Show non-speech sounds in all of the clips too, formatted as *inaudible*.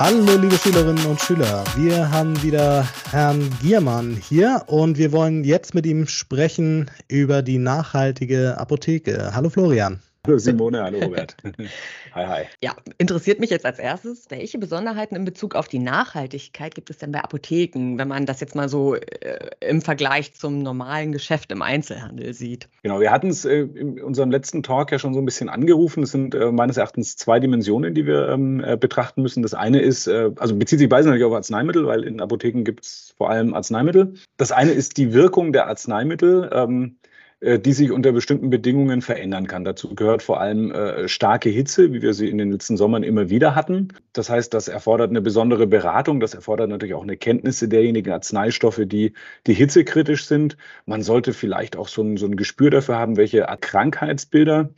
Hallo liebe Schülerinnen und Schüler, wir haben wieder Herrn Giermann hier und wir wollen jetzt mit ihm sprechen über die nachhaltige Apotheke. Hallo Florian. Hallo Simone, hallo Robert. *laughs* hi, hi. Ja, interessiert mich jetzt als erstes, welche Besonderheiten in Bezug auf die Nachhaltigkeit gibt es denn bei Apotheken, wenn man das jetzt mal so äh, im Vergleich zum normalen Geschäft im Einzelhandel sieht? Genau, wir hatten es äh, in unserem letzten Talk ja schon so ein bisschen angerufen. Es sind äh, meines Erachtens zwei Dimensionen, die wir ähm, äh, betrachten müssen. Das eine ist, äh, also bezieht sich beides natürlich auf Arzneimittel, weil in Apotheken gibt es vor allem Arzneimittel. Das eine ist die Wirkung der Arzneimittel. Ähm, äh, die sich unter bestimmten Bedingungen verändern kann. Dazu gehört vor allem äh, starke Hitze, wie wir sie in den letzten Sommern immer wieder hatten. Das heißt, das erfordert eine besondere Beratung. Das erfordert natürlich auch eine Kenntnisse derjenigen Arzneistoffe, die, die hitzekritisch sind. Man sollte vielleicht auch so ein, so ein Gespür dafür haben, welche Krankheitsbilder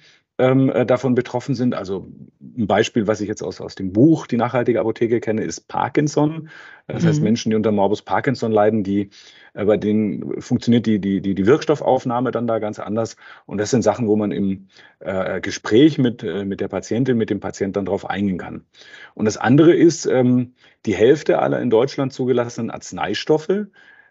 ähm, äh, davon betroffen sind. Also ein Beispiel, was ich jetzt aus, aus dem Buch Die nachhaltige Apotheke kenne, ist Parkinson. Das mhm. heißt, Menschen, die unter Morbus Parkinson leiden, die, äh, bei denen funktioniert die, die, die, die Wirkstoffaufnahme dann da ganz anders. Und das sind Sachen, wo man im äh, Gespräch mit, äh, mit der Patientin, mit dem Patienten dann drauf eingehen kann. Und das andere ist, ähm, die Hälfte aller in Deutschland zugelassenen Arzneistoffe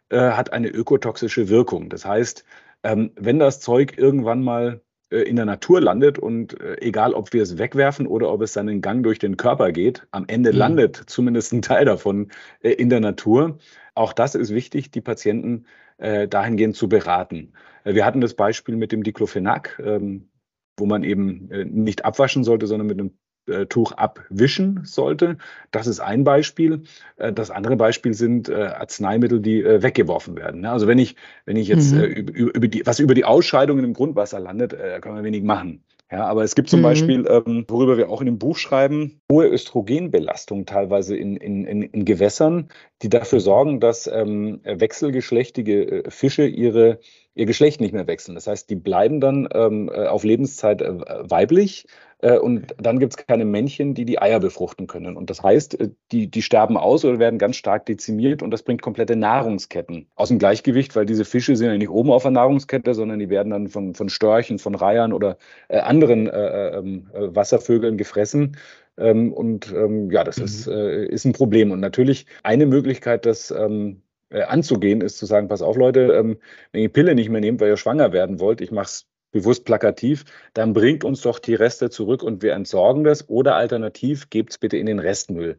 äh, hat eine ökotoxische Wirkung. Das heißt, ähm, wenn das Zeug irgendwann mal in der Natur landet und äh, egal, ob wir es wegwerfen oder ob es dann in Gang durch den Körper geht, am Ende mhm. landet zumindest ein Teil davon äh, in der Natur. Auch das ist wichtig, die Patienten dahingehend zu beraten. Wir hatten das Beispiel mit dem Diclofenac, ähm, wo man eben nicht abwaschen sollte, sondern mit einem äh, Tuch abwischen sollte. Das ist ein Beispiel. Äh, das andere Beispiel sind äh, Arzneimittel, die weggeworfen werden. Also wenn ich, wenn ich jetzt mhm. über, die, was über die Ausscheidungen im Grundwasser landet, kann man wenig machen. Ja, aber es gibt zum mhm. Beispiel, ähm, worüber wir auch in dem Buch schreiben, hohe Östrogenbelastung teilweise in, in, in, Gewässern, die dafür sorgen, dass ähm, wechselgeschlechtige Fische ihre, ihr Geschlecht nicht mehr wechseln. Das heißt, die bleiben dann ähm, auf Lebenszeit äh, weiblich, äh, und dann gibt es keine Männchen, die die Eier befruchten können. Und das heißt, äh, die, die sterben aus oder werden ganz stark dezimiert und das bringt komplette Nahrungsketten aus dem Gleichgewicht, weil diese Fische sind ja nicht oben auf der Nahrungskette, sondern die werden dann von, von Störchen, von Reihern oder äh, anderen äh, ähm, äh, Wasservögeln gefressen. Ähm, und ähm, ja, das mhm. ist, äh, ist ein Problem. Und natürlich eine Möglichkeit, das ähm, anzugehen, ist zu sagen, pass auf Leute, ähm, wenn ihr Pille nicht mehr nehmt, weil ihr schwanger werden wollt, ich mache es bewusst plakativ, dann bringt uns doch die Reste zurück und wir entsorgen das oder alternativ gebt es bitte in den Restmüll.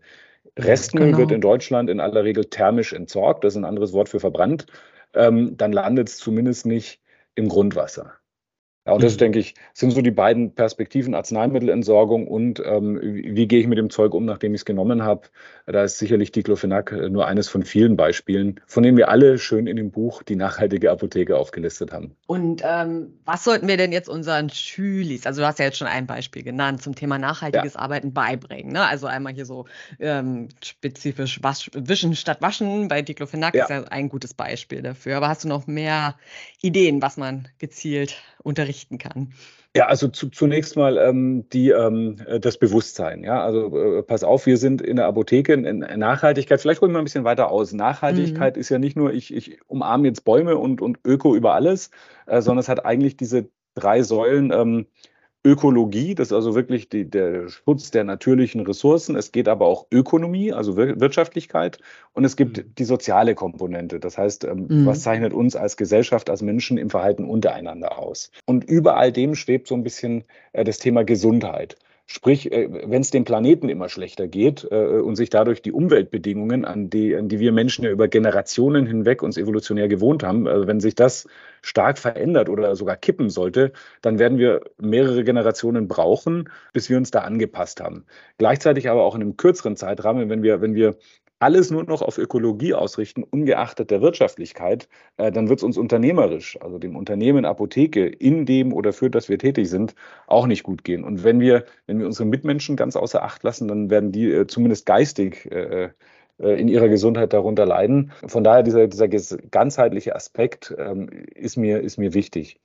Restmüll genau. wird in Deutschland in aller Regel thermisch entsorgt, das ist ein anderes Wort für verbrannt. Ähm, dann landet es zumindest nicht im Grundwasser. Ja, und das, mhm. denke ich, sind so die beiden Perspektiven, Arzneimittelentsorgung und ähm, wie, gehe ich mit dem Zeug um, nachdem ich es genommen habe. Da ist sicherlich Diclofenac äh, nur eines von vielen Beispielen, von denen wir alle schön in dem Buch die nachhaltige Apotheke aufgelistet haben. Und ähm, was sollten wir denn jetzt unseren Schülis, also du hast ja jetzt schon ein Beispiel genannt, zum Thema nachhaltiges ja. Arbeiten beibringen. Ne? Also einmal hier so ähm, spezifisch wasch, Wischen statt Waschen bei Diclofenac ja. ist ja ein gutes Beispiel dafür. Aber hast du noch mehr Ideen, was man gezielt unterrichten kann? Ja, also zu, zunächst mal ähm, die, ähm, äh, das Bewusstsein. Ja, also äh, pass auf, wir sind in der Apotheke in, in Nachhaltigkeit. Vielleicht holen wir ein bisschen weiter aus. Nachhaltigkeit mhm. ist ja nicht nur, ich, ich umarme jetzt Bäume und, und Öko über alles, äh, sondern es hat eigentlich diese drei Säulen. Ähm, Ökologie, das ist also wirklich die, der Schutz der natürlichen Ressourcen. Es geht aber auch Ökonomie, also Wirtschaftlichkeit. Und es gibt mhm. die soziale Komponente. Das heißt, ähm, mhm. was zeichnet uns als Gesellschaft, als Menschen im Verhalten untereinander aus? Und über all dem schwebt so ein bisschen äh, das Thema Gesundheit. Sprich, äh, wenn es dem Planeten immer schlechter geht äh, und sich dadurch die Umweltbedingungen, an die, an die wir Menschen ja über Generationen hinweg uns evolutionär gewohnt haben, also wenn sich das stark verändert oder sogar kippen sollte, dann werden wir mehrere Generationen brauchen, bis wir uns da angepasst haben. Gleichzeitig aber auch in einem kürzeren Zeitrahmen, wenn wir, wenn wir alles nur noch auf Ökologie ausrichten, ungeachtet der Wirtschaftlichkeit, äh, dann wird es uns unternehmerisch, also dem Unternehmen Apotheke, in dem oder für das wir tätig sind, auch nicht gut gehen. Und wenn wir, wenn wir unsere Mitmenschen ganz außer Acht lassen, dann werden die äh, zumindest geistig äh, äh in ihrer Gesundheit darunter leiden. Von daher dieser, dieser ganzheitliche Aspekt ähm, ist, mir, ist mir wichtig.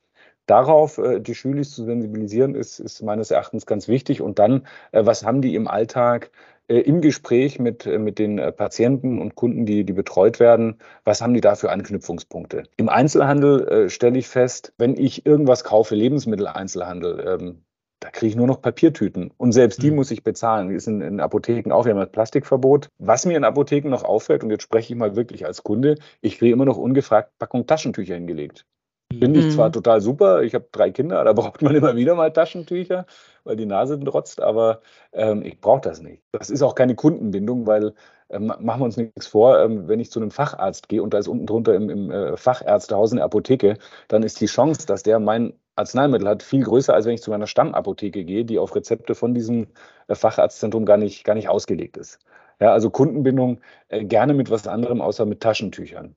Darauf äh, die Schüler zu sensibilisieren, ist, ist meines Erachtens ganz wichtig. Und dann, äh, was haben die im Alltag äh, im Gespräch mit, äh, mit den äh, Patienten und Kunden, die, die betreut werden, was haben die da für Anknüpfungspunkte? Im Einzelhandel äh, stelle ich fest, wenn ich irgendwas kaufe, Lebensmitteleinzelhandel, ähm, da kriege ich nur noch Papiertüten. Und selbst die mhm. muss ich bezahlen. Die ist in, in Apotheken auch, wir haben ein Plastikverbot. Was mir in Apotheken noch auffällt, und jetzt spreche ich mal wirklich als Kunde, ich kriege immer noch ungefragt Packung Taschentücher hingelegt. Finde ich zwar mhm. total super, ich habe drei Kinder, da *laughs* braucht man immer wieder mal Taschentücher, weil die Nase trotzt, aber ähm, ich brauche das nicht. Das ist auch keine Kundenbindung, weil ähm, machen wir uns nichts vor, ähm, wenn ich zu einem Facharzt gehe und da ist unten drunter im, im äh, Fachärztehaus eine Apotheke, dann ist die Chance, dass der mein Arzneimittel hat, viel größer, als wenn ich zu meiner Stammapotheke gehe, die auf Rezepte von diesem äh, Facharztzentrum gar nicht, gar nicht ausgelegt ist. Ja, also Kundenbindung äh, gerne mit was anderem außer mit Taschentüchern.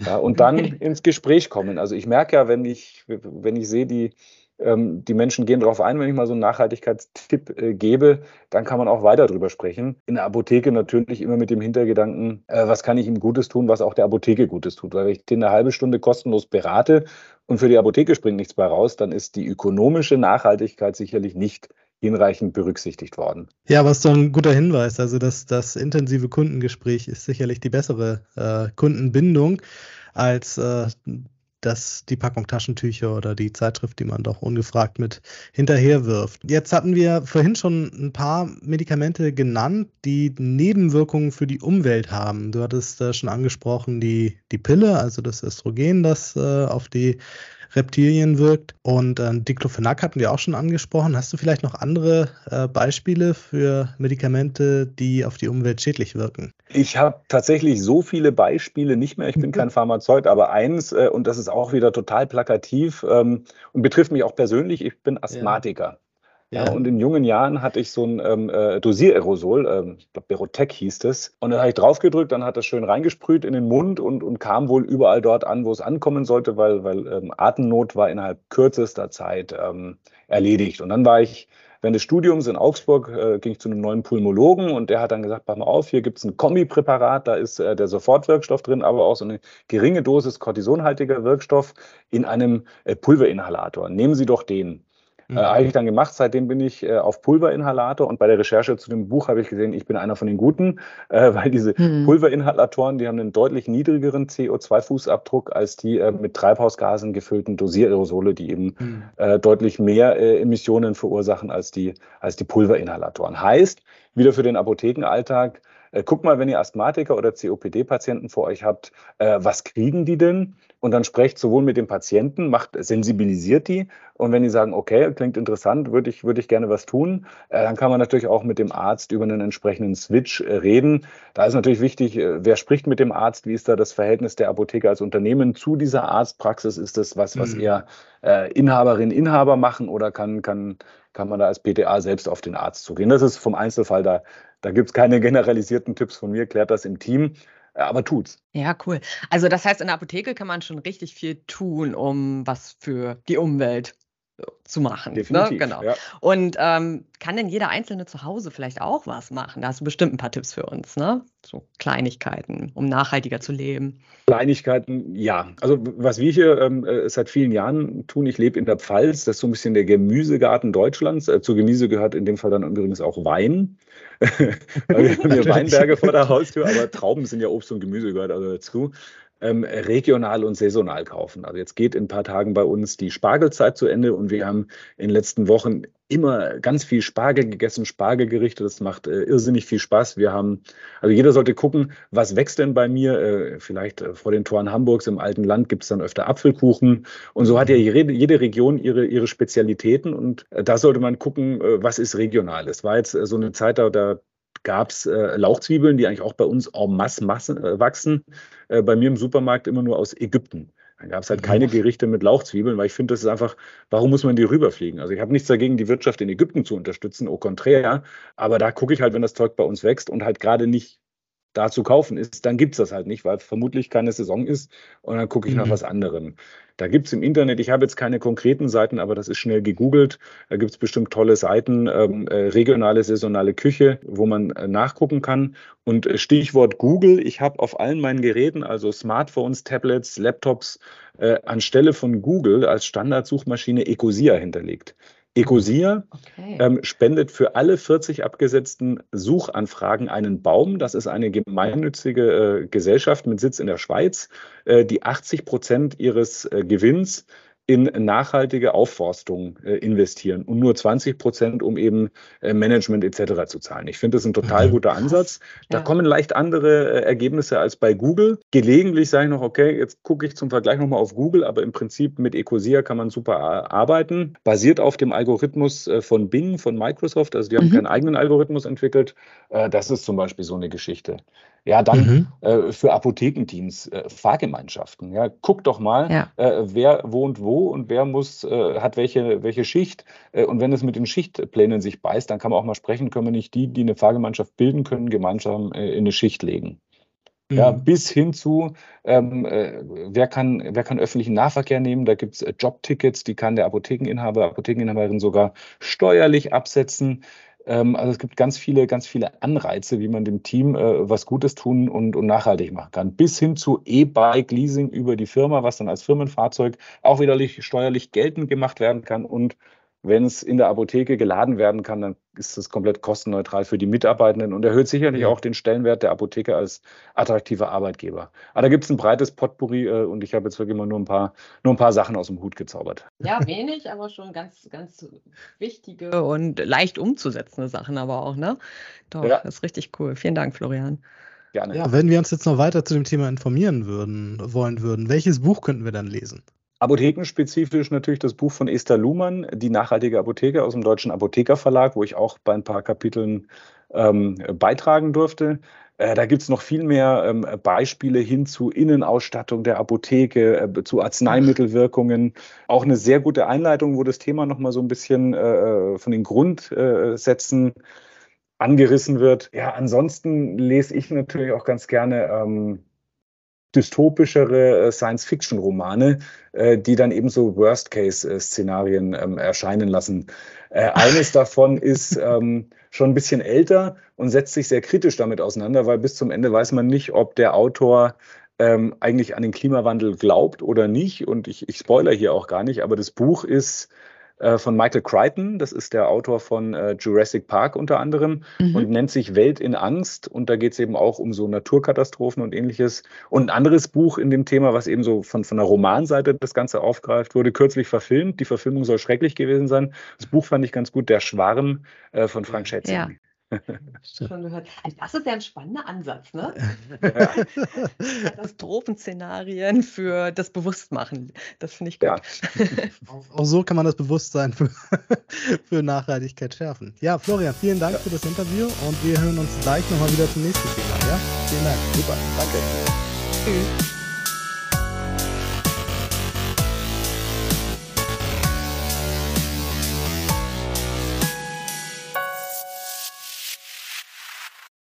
Ja, und dann ins Gespräch kommen. Also ich merke ja, wenn ich, wenn ich sehe, die, ähm, die Menschen gehen darauf ein, wenn ich mal so einen Nachhaltigkeitstipp äh, gebe, dann kann man auch weiter drüber sprechen. In der Apotheke natürlich immer mit dem Hintergedanken, äh, was kann ich ihm Gutes tun, was auch der Apotheke Gutes tut. Weil wenn ich den eine halbe Stunde kostenlos berate und für die Apotheke springt nichts bei raus, dann ist die ökonomische Nachhaltigkeit sicherlich nicht hinreichend berücksichtigt worden. Ja, ist doch ein guter Hinweis. Also das, das intensive Kundengespräch ist sicherlich die bessere äh, Kundenbindung als äh, das, die Packung Taschentücher oder die Zeitschrift, die man doch ungefragt mit hinterher wirft. Jetzt hatten wir vorhin schon ein paar Medikamente genannt, die Nebenwirkungen für die Umwelt haben. Du hattest äh, schon angesprochen, die, die Pille, also das Östrogen, das äh, auf die Reptilien wirkt. Und äh, Diclofenac hatten wir auch schon angesprochen. Hast du vielleicht noch andere äh, Beispiele für Medikamente, die auf die Umwelt schädlich wirken? Ich habe tatsächlich so viele Beispiele nicht mehr. Ich bin kein Pharmazeut, aber eins, äh, und das ist auch wieder total plakativ ähm, und betrifft mich auch persönlich, ich bin Asthmatiker. Ja. Ja. und in jungen Jahren hatte ich so ein ähm, äh, Dosiererosol, ähm, ich glaube Berotec hieß das. Und dann habe ich draufgedrückt, dann hat das schön reingesprüht in den Mund und, und kam wohl überall dort an, wo es ankommen sollte, weil, weil ähm, Atemnot war innerhalb kürzester Zeit ähm, erledigt. Und dann war ich während des Studiums in Augsburg, äh, ging ich zu einem neuen Pulmologen und der hat dann gesagt, pass mal auf, hier gibt es ein Kombipräparat, da ist äh, der Sofortwirkstoff drin, aber auch so eine geringe Dosis kortisonhaltiger Wirkstoff in einem äh, Pulverinhalator. Nehmen Sie doch den. Mhm. Äh, habe ich dann gemacht. Seitdem bin ich äh, auf Pulverinhalator und bei der Recherche zu dem Buch habe ich gesehen, ich bin einer von den Guten, äh, *laughs* weil diese mhm. Pulverinhalatoren, die haben einen deutlich niedrigeren CO2-Fußabdruck als die äh, mit Treibhausgasen gefüllten Dosiererosole, die eben mhm. Äh, deutlich mehr äh, Emissionen verursachen als die, als die Pulverinhalatoren. Heißt, wieder für den Apothekenalltag, äh, guck mal, wenn ihr Asthmatiker oder COPD-Patienten vor euch habt, äh, was kriegen die denn? Und dann sprecht sowohl mit dem Patienten, macht, sensibilisiert die. Und wenn die sagen, okay, klingt interessant, würde ich, würde ich gerne was tun, äh, dann kann man natürlich auch mit dem Arzt über einen entsprechenden Switch äh, reden. Da ist natürlich wichtig, äh, wer spricht mit dem Arzt? Wie ist da das Verhältnis der Apotheke als Unternehmen zu dieser Arztpraxis? Ist das was, was mhm. eher äh, Inhaberin, Inhaber machen oder kann, kann, kann man da als PTA selbst auf den Arzt zugehen? Das ist vom Einzelfall da da gibt es keine generalisierten Tipps von mir, klärt das im Team, aber tut's. Ja, cool. Also das heißt, in der Apotheke kann man schon richtig viel tun, um was für die Umwelt zu machen. Ne? Definitiv, ne? Genau. Ja. Und ähm, kann denn jeder Einzelne zu Hause vielleicht auch was machen? Da hast du bestimmt ein paar Tipps für uns, ne? So Kleinigkeiten, um nachhaltiger zu leben. Kleinigkeiten, ja. Also was wir hier ähm, äh, seit vielen Jahren tun, ich lebe in der Pfalz, das ist so ein bisschen der Gemüsegarten Deutschlands. Äh, zu Gemüse gehört in dem Fall dann übrigens auch Wein. *laughs* wir haben hier *laughs* Weinberge vor der Haustür, aber Trauben sind ja Obst und Gemüse gehört also dazu ähm, regional und saisonal kaufen. Also jetzt geht in ein paar Tagen bei uns die Spargelzeit zu Ende und wir haben in den letzten Wochen immer ganz viel Spargel gegessen, Spargelgerichte. Das macht äh, irrsinnig viel Spaß. Wir haben, also jeder sollte gucken, was wächst denn bei mir? Äh, vielleicht äh, vor den Toren Hamburgs im alten Land gibt es dann öfter Apfelkuchen. Und so hat ja jede, jede Region ihre, ihre Spezialitäten und äh, da sollte man gucken, äh, was ist regional. Es war jetzt äh, so eine Zeit, da, da gab es äh, Lauchzwiebeln, die eigentlich auch bei uns en masse, masse äh, wachsen. Äh, bei mir im Supermarkt immer nur aus Ägypten. Dann gab es halt keine Gerichte mit Lauchzwiebeln, weil ich finde, das ist einfach, warum muss man die rüberfliegen? Also ich habe nichts dagegen, die Wirtschaft in Ägypten zu unterstützen, au contraire. Aber da gucke ich halt, wenn das Zeug bei uns wächst und halt gerade nicht da zu kaufen ist, dann gibt es das halt nicht, weil vermutlich keine Saison ist und dann gucke ich mhm. nach was anderem. Da gibt es im Internet, ich habe jetzt keine konkreten Seiten, aber das ist schnell gegoogelt. Da gibt es bestimmt tolle Seiten, ähm, äh, regionale, saisonale Küche, wo man äh, nachgucken kann. Und äh, Stichwort Google, ich habe auf allen meinen Geräten, also Smartphones, Tablets, Laptops, äh, anstelle von Google als Standardsuchmaschine Ecosia hinterlegt. Ecosia okay. ähm, spendet für alle 40 abgesetzten Suchanfragen einen Baum. Das ist eine gemeinnützige äh, Gesellschaft mit Sitz in der Schweiz, äh, die 80 Prozent ihres äh, Gewinns in nachhaltige Aufforstung äh, investieren und nur 20 Prozent, um eben äh, Management etc. zu zahlen. Ich finde das ein total mhm. guter Ansatz. Da ja. kommen leicht andere äh, Ergebnisse als bei Google. Gelegentlich sage ich noch, okay, jetzt gucke ich zum Vergleich nochmal auf Google, aber im Prinzip mit Ecosia kann man super arbeiten. Basiert auf dem Algorithmus äh, von Bing, von Microsoft. Also die haben mhm. keinen eigenen Algorithmus entwickelt. Äh, das ist zum Beispiel so eine Geschichte. Ja, dann mhm. äh, für Apothekenteams, äh, Fahrgemeinschaften. Ja, guck doch mal, ja. äh, wer wohnt wo und wer muss, äh, hat welche, welche Schicht. Äh, und wenn es mit den Schichtplänen sich beißt, dann kann man auch mal sprechen, können wir nicht die, die eine Fahrgemeinschaft bilden können, gemeinsam äh, in eine Schicht legen. Mhm. Ja, bis hin zu, ähm, wer, kann, wer kann öffentlichen Nahverkehr nehmen? Da gibt es Jobtickets, die kann der Apothekeninhaber, Apothekeninhaberin sogar steuerlich absetzen. Ähm, also es gibt ganz viele, ganz viele Anreize, wie man dem Team äh, was Gutes tun und, und nachhaltig machen kann. Bis hin zu E-Bike-Leasing über die Firma, was dann als Firmenfahrzeug auch wieder steuerlich geltend gemacht werden kann und wenn es in der Apotheke geladen werden kann, dann ist es komplett kostenneutral für die Mitarbeitenden und erhöht sicherlich ja. auch den Stellenwert der Apotheke als attraktiver Arbeitgeber. Aber da gibt es ein breites Potpourri äh, und ich habe jetzt wirklich mal nur ein paar, nur ein paar Sachen aus dem Hut gezaubert. Ja, wenig, aber schon ganz, ganz wichtige und leicht umzusetzende Sachen aber auch, ne? Doch, ja. das ist richtig cool. Vielen Dank, Florian. Gerne. Ja, wenn wir uns jetzt noch weiter zu dem Thema informieren würden, wollen würden, welches Buch könnten wir dann lesen? Apothekenspezifisch natürlich das Buch von Esther Luhmann, Die nachhaltige Apotheke aus dem Deutschen Apothekerverlag, wo ich auch bei ein paar Kapiteln ähm, beitragen durfte. Äh, da gibt es noch viel mehr ähm, Beispiele hin zu Innenausstattung der Apotheke, äh, zu Arzneimittelwirkungen. Auch eine sehr gute Einleitung, wo das Thema nochmal so ein bisschen äh, äh von den Grundsätzen angerissen wird. Ja, ansonsten lese ich natürlich auch ganz gerne ähm, dystopischere äh, Science-Fiction-Romane, äh, die dann eben so Worst-Case-Szenarien ähm, erscheinen lassen. Äh, eines davon ist ähm, schon ein bisschen älter und setzt sich sehr kritisch damit auseinander, weil bis zum Ende weiß man nicht, ob der Autor ähm, eigentlich an den Klimawandel glaubt oder nicht. Und ich, ich spoiler hier auch gar nicht, aber das Buch ist äh, von Michael Crichton. Das ist der Autor von äh, Jurassic Park unter anderem mhm. und nennt sich Welt in Angst. Und da geht es eben auch um so Naturkatastrophen und ähnliches. Und ein anderes Buch in dem Thema, was eben so von, von der Romanseite das Ganze aufgreift, wurde kürzlich verfilmt. Die Verfilmung soll schrecklich gewesen sein. Das Buch fand ich ganz gut, Der Schwarm äh, von Frank Schätzing. Ja. Schon gehört. Also das ist ja ein spannender Ansatz, ne? *laughs* Katastrophenszenarien für das Bewusstmachen. Das finde ich gut. Ja. auch, *laughs* auch, so kann man das Bewusstsein für, *laughs* für Nachhaltigkeit schärfen. Ja, Florian, vielen Dank ja. für das Interview und wir hören uns gleich nochmal wieder zum nächsten Thema. Ja? Vielen Dank. Super. Danke. Tschüss.